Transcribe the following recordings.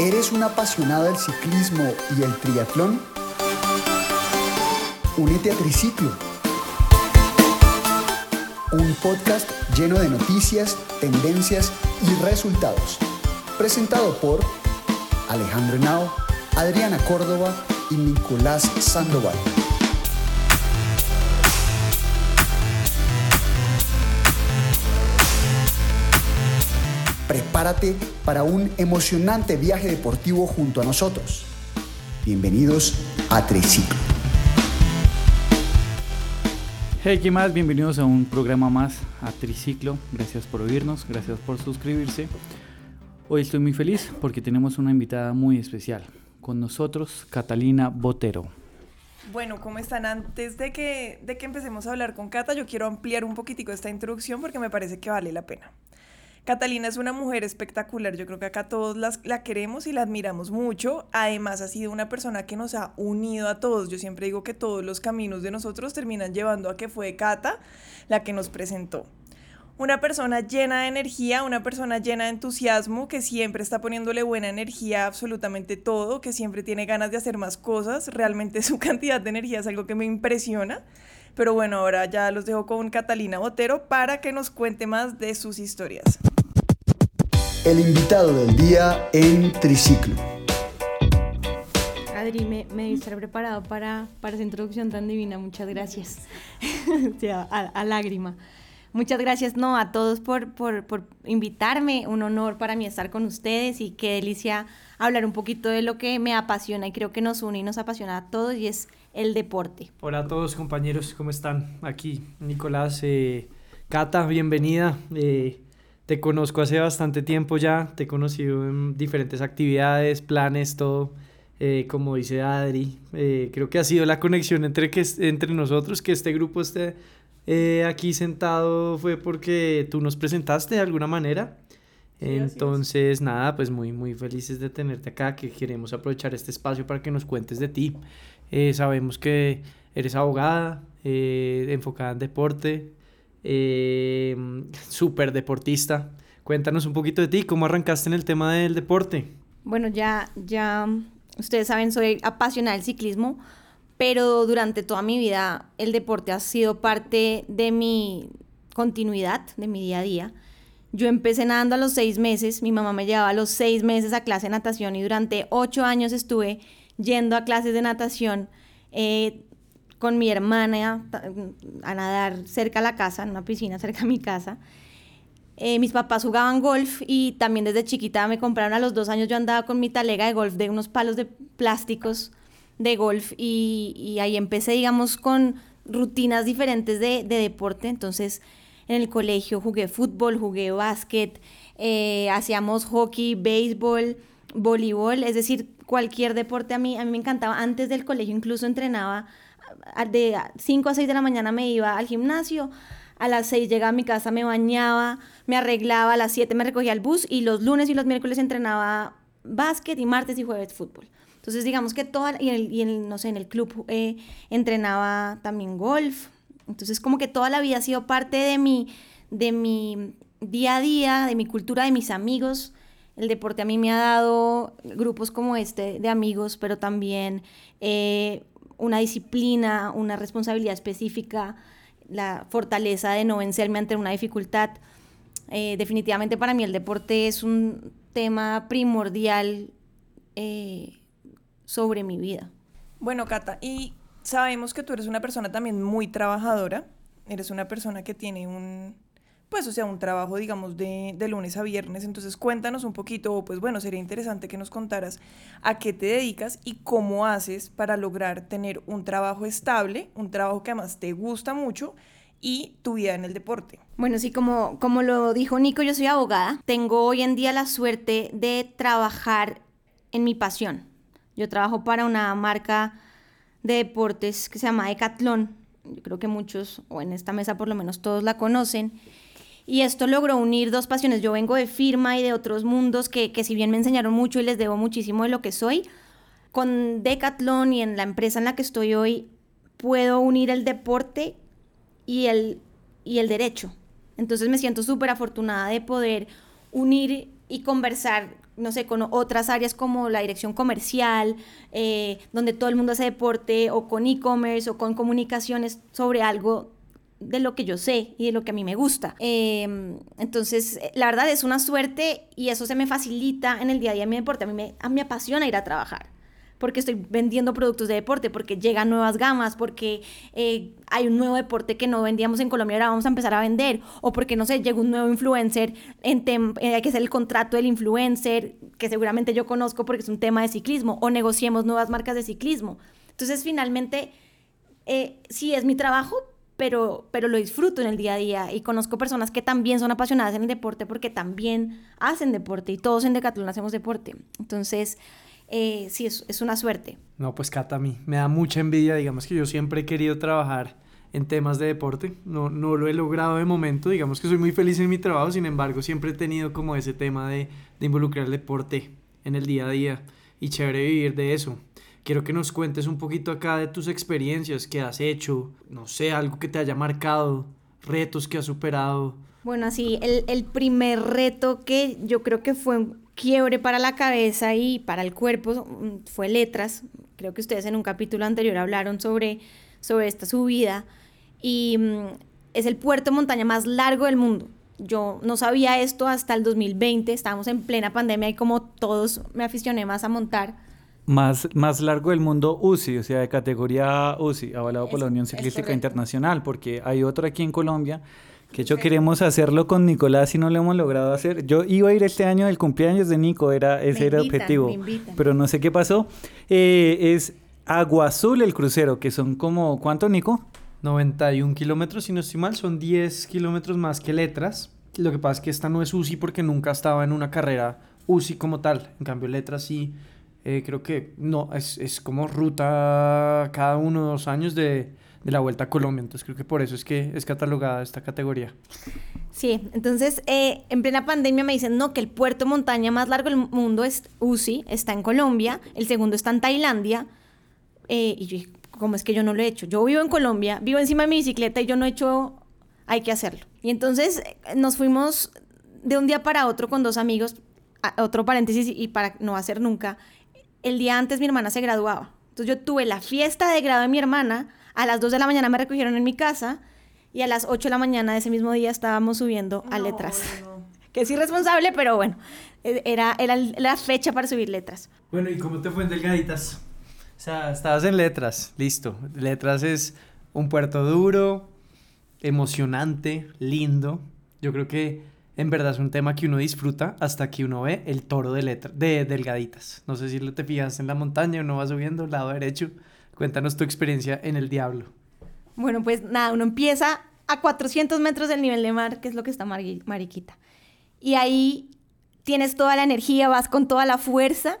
¿Eres un apasionado del ciclismo y el triatlón? Únete a Triciclo, un podcast lleno de noticias, tendencias y resultados. Presentado por Alejandro Henao, Adriana Córdoba y Nicolás Sandoval. Prepárate para un emocionante viaje deportivo junto a nosotros. Bienvenidos a Triciclo. Hey, ¿qué más? Bienvenidos a un programa más a Triciclo. Gracias por oírnos, gracias por suscribirse. Hoy estoy muy feliz porque tenemos una invitada muy especial. Con nosotros, Catalina Botero. Bueno, ¿cómo están? Antes de que, de que empecemos a hablar con Cata, yo quiero ampliar un poquitico esta introducción porque me parece que vale la pena. Catalina es una mujer espectacular, yo creo que acá todos las, la queremos y la admiramos mucho. Además ha sido una persona que nos ha unido a todos. Yo siempre digo que todos los caminos de nosotros terminan llevando a que fue Cata la que nos presentó. Una persona llena de energía, una persona llena de entusiasmo, que siempre está poniéndole buena energía a absolutamente todo, que siempre tiene ganas de hacer más cosas. Realmente su cantidad de energía es algo que me impresiona. Pero bueno, ahora ya los dejo con Catalina Botero para que nos cuente más de sus historias. El invitado del día en Triciclo. Adri, me, me debí estar preparado para, para esa introducción tan divina. Muchas gracias. O sea, a, a lágrima. Muchas gracias no, a todos por, por, por invitarme. Un honor para mí estar con ustedes y qué delicia hablar un poquito de lo que me apasiona y creo que nos une y nos apasiona a todos y es el deporte. Hola a todos compañeros, ¿cómo están? Aquí Nicolás, eh, Cata, bienvenida. Eh, te conozco hace bastante tiempo ya, te he conocido en diferentes actividades, planes, todo. Eh, como dice Adri, eh, creo que ha sido la conexión entre, que, entre nosotros, que este grupo esté eh, aquí sentado fue porque tú nos presentaste de alguna manera. Entonces, nada, pues muy, muy felices de tenerte acá, que queremos aprovechar este espacio para que nos cuentes de ti. Eh, sabemos que eres abogada, eh, enfocada en deporte, eh, súper deportista. Cuéntanos un poquito de ti, ¿cómo arrancaste en el tema del deporte? Bueno, ya, ya, ustedes saben, soy apasionada del ciclismo, pero durante toda mi vida el deporte ha sido parte de mi continuidad, de mi día a día. Yo empecé nadando a los seis meses, mi mamá me llevaba a los seis meses a clase de natación y durante ocho años estuve yendo a clases de natación eh, con mi hermana a nadar cerca a la casa, en una piscina cerca a mi casa. Eh, mis papás jugaban golf y también desde chiquita me compraron a los dos años, yo andaba con mi talega de golf de unos palos de plásticos de golf y, y ahí empecé, digamos, con rutinas diferentes de, de, deporte. Entonces, en el colegio jugué fútbol, jugué básquet, eh, hacíamos hockey, béisbol, voleibol, es decir, cualquier deporte a mí, a mí me encantaba. Antes del colegio incluso entrenaba de 5 a 6 de la mañana me iba al gimnasio, a las 6 llegaba a mi casa, me bañaba, me arreglaba, a las 7 me recogía el bus y los lunes y los miércoles entrenaba básquet y martes y jueves fútbol. Entonces digamos que toda, y, el, y no sé, en el club eh, entrenaba también golf. Entonces como que toda la vida ha sido parte de mi, de mi día a día, de mi cultura, de mis amigos. El deporte a mí me ha dado grupos como este de amigos, pero también eh, una disciplina, una responsabilidad específica, la fortaleza de no vencerme ante una dificultad. Eh, definitivamente para mí el deporte es un tema primordial eh, sobre mi vida. Bueno, Cata, y sabemos que tú eres una persona también muy trabajadora, eres una persona que tiene un, pues, o sea, un trabajo, digamos, de, de, lunes a viernes. Entonces, cuéntanos un poquito, pues bueno, sería interesante que nos contaras a qué te dedicas y cómo haces para lograr tener un trabajo estable, un trabajo que además te gusta mucho y tu vida en el deporte. Bueno, sí, como, como lo dijo Nico, yo soy abogada. Tengo hoy en día la suerte de trabajar en mi pasión. Yo trabajo para una marca de deportes que se llama Decathlon. Yo creo que muchos, o en esta mesa por lo menos todos la conocen. Y esto logró unir dos pasiones. Yo vengo de firma y de otros mundos que, que si bien me enseñaron mucho y les debo muchísimo de lo que soy, con Decathlon y en la empresa en la que estoy hoy, puedo unir el deporte y el, y el derecho. Entonces me siento súper afortunada de poder unir y conversar no sé, con otras áreas como la dirección comercial, eh, donde todo el mundo hace deporte, o con e-commerce, o con comunicaciones sobre algo de lo que yo sé y de lo que a mí me gusta. Em, entonces, la verdad es una suerte y eso se me facilita en el día a día mi deporte. A mí me, a mí me apasiona ir a trabajar porque estoy vendiendo productos de deporte, porque llegan nuevas gamas, porque eh, hay un nuevo deporte que no vendíamos en Colombia, ahora vamos a empezar a vender, o porque, no sé, llega un nuevo influencer, en eh, que hacer el contrato del influencer, que seguramente yo conozco porque es un tema de ciclismo, o negociemos nuevas marcas de ciclismo. Entonces, finalmente, eh, sí es mi trabajo, pero, pero lo disfruto en el día a día y conozco personas que también son apasionadas en el deporte porque también hacen deporte y todos en Decathlon hacemos deporte. Entonces, eh, sí, es, es, una suerte. No, pues Cata, a mí me da mucha envidia, digamos que yo siempre he querido trabajar en temas de deporte, no, no lo he logrado de momento, digamos que soy muy feliz en mi trabajo, sin embargo siempre he tenido como ese tema de, de involucrar el deporte en el día a día y chévere vivir de eso. Quiero que nos cuentes un poquito acá de tus experiencias que has hecho, no sé, algo que te haya marcado, retos que has superado. Bueno, así, el, el primer reto que yo creo que fue un quiebre para la cabeza y para el cuerpo mm, fue letras. Creo que ustedes en un capítulo anterior hablaron sobre, sobre esta subida. Y mm, es el puerto montaña más largo del mundo. Yo no sabía esto hasta el 2020, estábamos en plena pandemia y como todos me aficioné más a montar más, más largo del mundo UCI, o sea, de categoría UCI, avalado por la Unión Ciclística Internacional, porque hay otro aquí en Colombia que hecho queremos hacerlo con Nicolás y no lo hemos logrado hacer. Yo iba a ir este año del cumpleaños de Nico, era, ese era el objetivo, pero no sé qué pasó. Eh, es Agua Azul el crucero, que son como, ¿cuánto Nico? 91 kilómetros, si no estoy mal, son 10 kilómetros más que letras. Lo que pasa es que esta no es UCI porque nunca estaba en una carrera UCI como tal. En cambio, letras sí eh, creo que no, es, es, como ruta cada uno o dos años de, de, la Vuelta a Colombia. Entonces creo que por eso es que es catalogada esta categoría. Sí, entonces eh, en plena pandemia me dicen, no, que el puerto montaña más largo del mundo es UCI, está en Colombia, el segundo está en Tailandia. Eh, y yo dije, ¿cómo es que yo no lo he hecho? Yo vivo en Colombia, vivo encima de mi bicicleta y yo no he hecho, hay que hacerlo. Y entonces nos fuimos de un día para otro con dos amigos, otro paréntesis y para no hacer nunca, el día antes mi hermana se graduaba. Entonces yo tuve la fiesta de grado de mi hermana, a las 2 de la mañana me recogieron en mi casa y a las 8 de la mañana de ese mismo día estábamos subiendo a letras. Que es irresponsable, pero bueno, e, era, era la fecha para subir letras. Bueno, ¿y cómo te fue en Delgaditas? O sea, estabas en letras, listo. Letras es un puerto duro, emocionante, lindo. Yo creo que en verdad es un tema que uno disfruta hasta que uno ve el toro de, letra, de delgaditas. No sé si lo te fijas en la montaña, uno va subiendo, lado derecho. Cuéntanos tu experiencia en el Diablo. Bueno, pues nada, uno empieza a 400 metros del nivel de mar, que es lo que está Mariquita. Y ahí tienes toda la energía, vas con toda la fuerza.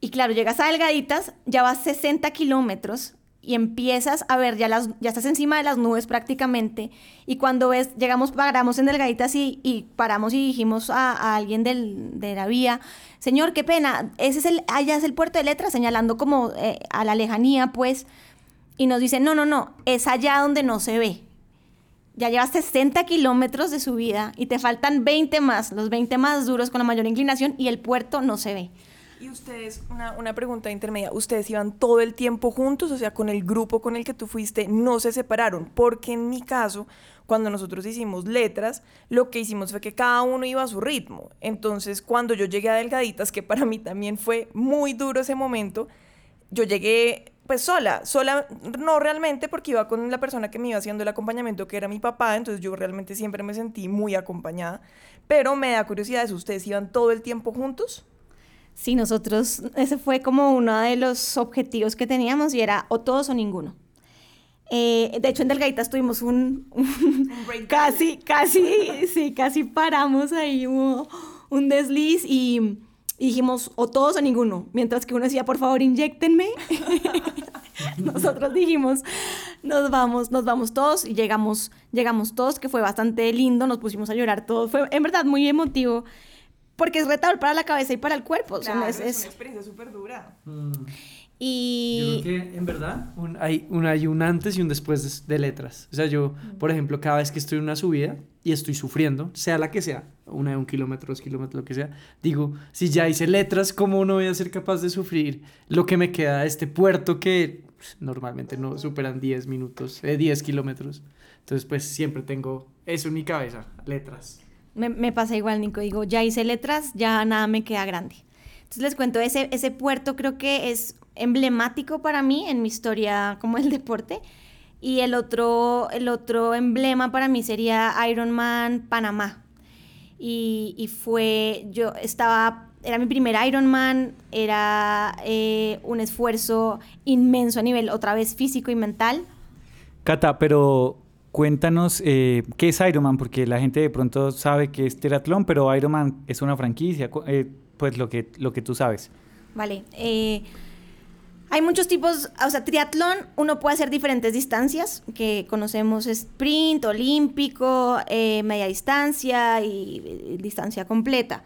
Y claro, llegas a Delgaditas, ya vas 60 kilómetros y empiezas a ver, ya, las, ya estás encima de las nubes prácticamente, y cuando ves, llegamos, paramos en Delgaditas y, y paramos y dijimos a, alguien del, de la vía, señor, qué pena, ese es el, allá es el puerto de letras, señalando como eh, a la lejanía, pues, y nos dice, no, no, no, es allá donde no se ve. Ya llevas 60 kilómetros de subida y te faltan 20 más, los 20 más duros con la mayor inclinación y el puerto no se ve. Y ustedes, una, una, pregunta intermedia, ¿ustedes iban todo el tiempo juntos? O sea, con el grupo con el que tú fuiste, no se separaron, porque en mi caso, cuando nosotros hicimos letras, lo que hicimos fue que cada uno iba a su ritmo. Entonces, cuando yo llegué a Delgaditas, que para mí también fue muy duro ese momento, yo llegué pues sola, sola no realmente porque iba con la persona que me iba haciendo el acompañamiento, que era mi papá, entonces yo realmente siempre me sentí muy acompañada, pero me da curiosidad, ¿ustedes iban todo el tiempo juntos? Sí, nosotros, ese fue como uno de los objetivos que teníamos y era o todos o ninguno. Eh, de hecho, en Delgaditas tuvimos un, casi, casi, sí, casi paramos ahí, hubo un desliz y, dijimos o todos o ninguno, mientras que uno decía, por favor, inyectenme. Nosotros dijimos, nos vamos, nos vamos todos y llegamos, llegamos todos, que fue bastante lindo, nos pusimos a llorar todos, fue en verdad muy emotivo porque es retador para la cabeza y para el cuerpo. Claro, es, una experiencia súper dura. Mm. Y... Yo creo que en verdad un- hay, un, hay un antes y un después de, de letras. O sea, yo, por ejemplo, cada vez que estoy en una subida y estoy sufriendo, sea la que sea, una de un kilómetro, dos kilómetros, lo que sea, digo, si ya hice letras, ¿cómo no voy a ser capaz de sufrir lo que me queda de este puerto que normalmente no superan 10 minutos, eh, 10 kilómetros? Entonces, pues siempre tengo eso en mi cabeza, letras. Me, me pasa igual, Nico. Digo, ya hice letras, ya nada me queda grande. Entonces les cuento, ese, ese puerto creo que es emblemático para mí en mi historia como el deporte. Y el otro, el otro emblema para mí sería Ironman Panamá. Y, y fue, yo estaba, era mi primer Ironman, era eh, un esfuerzo inmenso a nivel otra vez físico y mental. Cata, pero cuéntanos eh, qué es Ironman, porque la gente de pronto sabe que es triatlón, pero Ironman es una franquicia, eh, pues lo que, lo que tú sabes. Vale. eh, hay muchos tipos, o sea, triatlón, uno puede hacer diferentes distancias, que conocemos sprint, olímpico, eh, media distancia y, distancia completa.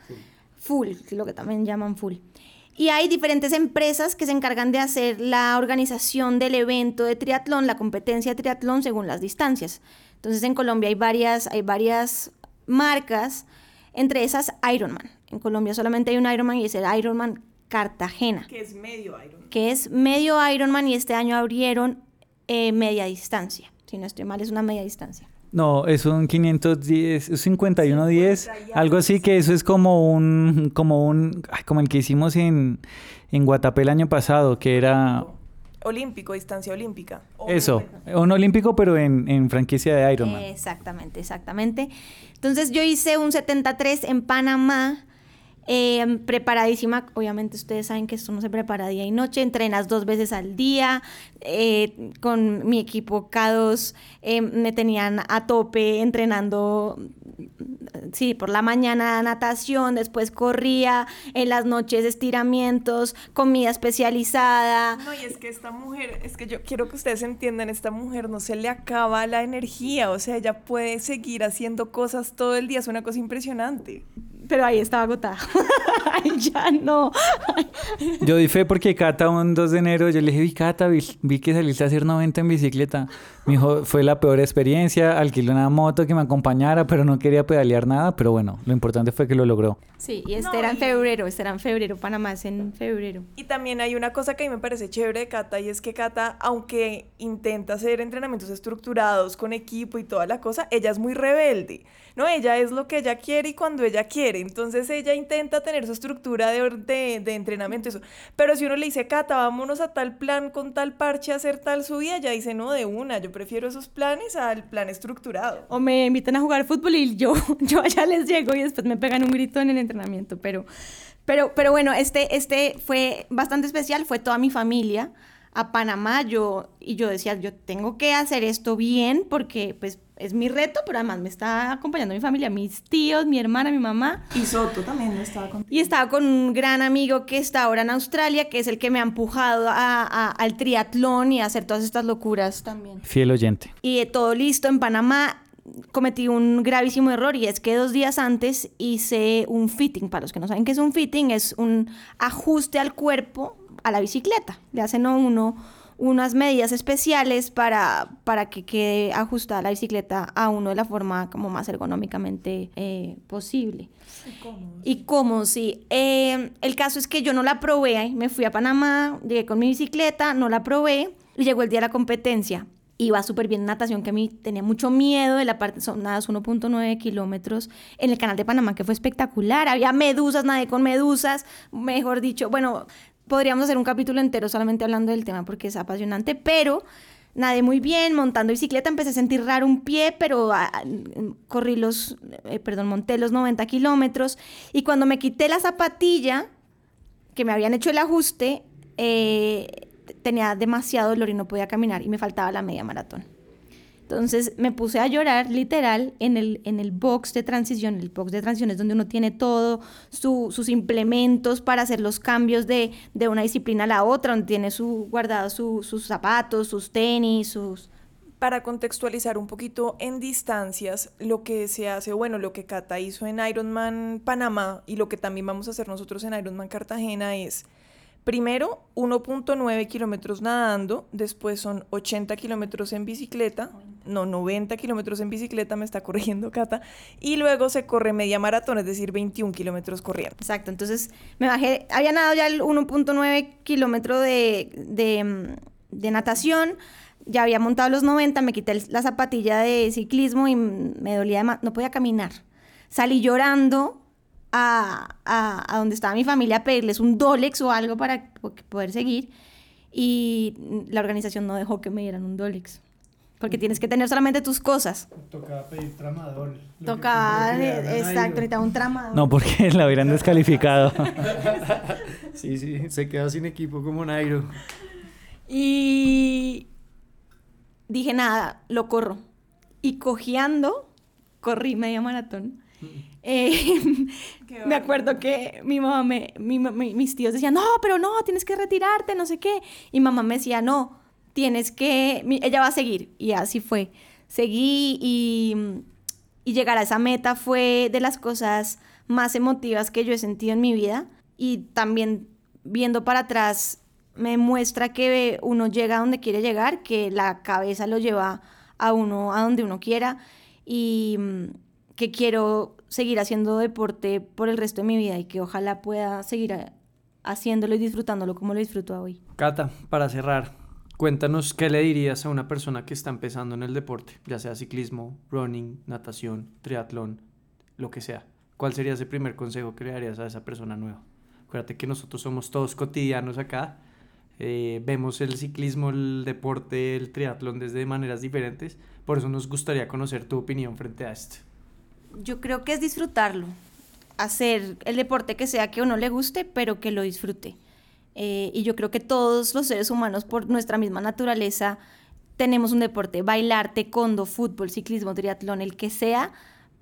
Full, lo que también llaman full. Y hay diferentes empresas que se encargan de hacer la organización del evento de triatlón, la competencia de triatlón según las distancias. Entonces en Colombia hay varias, hay varias marcas, entre esas Ironman. En Colombia solamente hay un Ironman y es el Ironman Cartagena, Que es medio Iron. que es medio Ironman y este año abrieron eh, media distancia. Si no estoy mal, es una media distancia. No, es un 510, es 5110, algo así que eso es como un, como un, como el que hicimos en, en Guatapé el año pasado, que era Olímpico, distancia olímpica. eso, un olímpico pero en, en franquicia de Ironman. Exactamente, exactamente. Entonces yo hice un 73 en Panamá, eh, preparadísima. Obviamente ustedes saben que esto no se prepara día y noche, entrenas dos veces al día. eh, con mi equipo K2 eh, me tenían a tope entrenando. Sí, por la mañana natación, después corría, en las noches estiramientos, comida especializada. No, y es que esta mujer, es que yo quiero que ustedes entiendan, esta mujer no se le acaba la energía, o sea, ella puede seguir haciendo cosas todo el día, es una cosa impresionante. Pero ahí estaba agotada. Ay, ya no. Yo di fe porque Cata un 2 de enero, yo le dije, vi Cata, vi, vi que saliste a hacer 90 en bicicleta. Me dijo, fue la peor experiencia, alquilé una moto que me acompañara, pero no quería pedalear nada, pero bueno, lo importante fue que lo logró. Sí, y este No, era en febrero, este era en febrero, Panamá es en febrero. Y también hay una cosa que a mí me parece chévere de Cata y es que Cata, aunque intenta hacer entrenamientos estructurados con equipo y toda la cosa, ella es muy rebelde. No, ella es lo que ella quiere y cuando ella quiere. Entonces ella intenta tener su estructura de, de, entrenamiento, eso. Pero si uno le dice, Cata, vámonos a tal plan con tal parche hacer tal subida, ella dice, no, de una, yo prefiero esos planes al plan estructurado. O me invitan a jugar fútbol y yo, yo allá les llego y después me pegan un grito en el entrenamiento. Pero, pero, pero bueno, este, este fue bastante especial, fue toda mi familia a Panamá. Yo, y yo decía, yo tengo que hacer esto bien porque pues es mi reto, pero además me está acompañando mi familia, mis tíos, mi hermana, mi mamá. Y Soto también estaba con... Y estaba con un gran amigo que está ahora en Australia, que es el que me ha empujado a- a- al triatlón y a hacer todas estas locuras también. Fiel oyente. Y eh, todo listo en Panamá. Cometí un gravísimo error y es que dos días antes hice un fitting. Para los que no saben qué es un fitting, es un ajuste al cuerpo a la bicicleta. Le hacen a uno unas medidas especiales para, para que quede ajustada la bicicleta a uno de la forma como más ergonómicamente eh, posible. Y cómo, sí. Eh, el caso es que yo no la probé, me fui a Panamá, llegué con mi bicicleta, no la probé y llegó el día de la competencia. Iba súper bien en natación, que a mí tenía mucho miedo de la parte, son nadas 1.9 kilómetros en el canal de Panamá, que fue espectacular. Había medusas, nadé con medusas, mejor dicho. Bueno, podríamos hacer un capítulo entero solamente hablando del tema porque es apasionante, pero nadé muy bien, montando bicicleta, empecé a sentir raro un pie, pero ah, corrí los, eh, perdón, monté los 90 kilómetros y cuando me quité la zapatilla, que me habían hecho el ajuste, eh, tenía demasiado dolor y no podía caminar y me faltaba la media maratón. Entonces me puse a llorar literal en el, en el box de transición. El box de transición es donde uno tiene todo, su- sus implementos para hacer los cambios de, de una disciplina a la otra, donde tiene su, guardado su- sus zapatos, sus tenis, sus... Para contextualizar un poquito en distancias, lo que se hace, bueno, lo que Cata hizo en Ironman Panamá y lo que también vamos a hacer nosotros en Ironman Cartagena es Primero, 1.9 kilómetros nadando, después son 80 kilómetros en bicicleta, no, 90 kilómetros en bicicleta, me está corrigiendo Cata, y luego se corre media maratón, es decir, 21 kilómetros corriendo. Exacto, entonces me bajé, había nadado ya el 1.9 kilómetro de, mm, de natación, ya había montado los 90, me quité la zapatilla de ciclismo y me dolía, de no podía caminar. Salí llorando a, a, a donde estaba mi familia a pedirles un Dolex o algo para po- poder seguir y la organización no dejó que me dieran un Dolex. Porque tienes que tener solamente tus cosas. Tocaba pedir tramador. Tocaba, eh, exacto, necesitaba un tramador. No, porque la hubieran descalificado. Sí, sí, se queda sin equipo como Nairo. Y dije, nada, lo corro. Y cojeando, corrí media maratón. Eh, Qué me acuerdo que mi mamá, me, mi ma- mi- mis tíos decían, no, pero no, tienes que retirarte, no sé qué. Y mamá me decía, no, tienes que, ella va a seguir. Y así fue. Seguí y, y llegar a esa meta fue de las cosas más emotivas que yo he sentido en mi vida. Y también viendo para atrás me muestra que uno llega a donde quiere llegar, que la cabeza lo lleva a uno a donde uno quiera y que quiero seguir haciendo deporte por el resto de mi vida y que ojalá pueda seguir haciéndolo y disfrutándolo como lo disfruto hoy. Cata, para cerrar, cuéntanos qué le dirías a una persona que está empezando en el deporte, ya sea ciclismo, running, natación, triatlón, lo que sea. ¿Cuál sería ese primer consejo que le darías a esa persona nueva? Acuérdate que nosotros somos todos cotidianos acá, eh, vemos el ciclismo, el deporte, el triatlón desde maneras diferentes, por eso nos gustaría conocer tu opinión frente a esto. Yo creo que es disfrutarlo, hacer el deporte que sea que a uno le guste, pero que lo disfrute. Eh, y yo creo que todos los seres humanos, por nuestra misma naturaleza, tenemos un deporte, bailar, taekwondo, fútbol, ciclismo, triatlón, el que sea,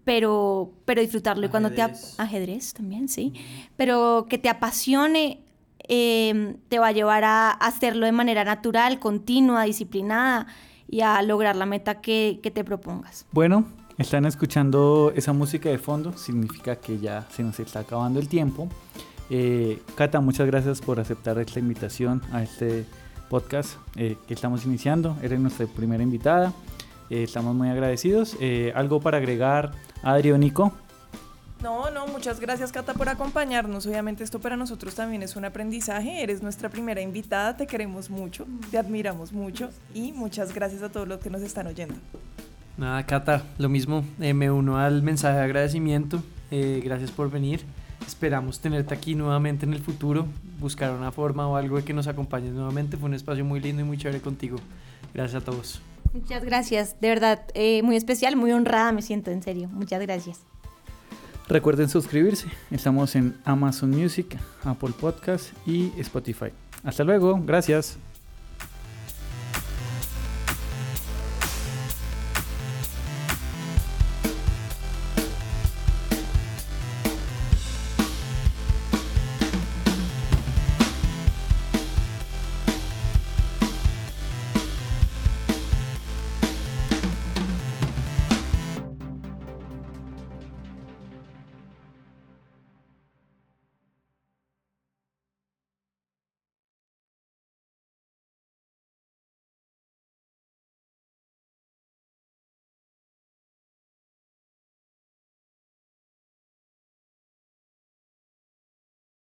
pero, pero disfrutarlo. Y cuando te... Ajedrez. Ajedrez también, sí. Pero que te apasione, eh, te va a llevar a hacerlo de manera natural, continua, disciplinada y a lograr la meta que, que te propongas. Bueno, están escuchando esa música de fondo, significa que ya se nos está acabando el tiempo. Eh, Cata, muchas gracias por aceptar esta invitación a este podcast eh, que estamos iniciando. Eres nuestra primera invitada. Eh, estamos muy agradecidos. Eh, ¿Algo para agregar, Adri o Nico? No, no, muchas gracias Cata por acompañarnos. Obviamente esto para nosotros también es un aprendizaje. Eres nuestra primera invitada, te queremos mucho, te admiramos mucho y muchas gracias a todos los que nos están oyendo. Nada, Cata, lo mismo, eh, me uno al mensaje de agradecimiento, eh, gracias por venir, esperamos tenerte aquí nuevamente en el futuro, buscar una forma o algo de que nos acompañes nuevamente, fue un espacio muy lindo y muy chévere contigo, gracias a todos. Muchas gracias, de verdad, eh, muy especial, muy honrada me siento, en serio. Muchas gracias. Recuerden suscribirse. Estamos en Amazon Music, Apple Podcast y Spotify. Hasta luego. Gracias.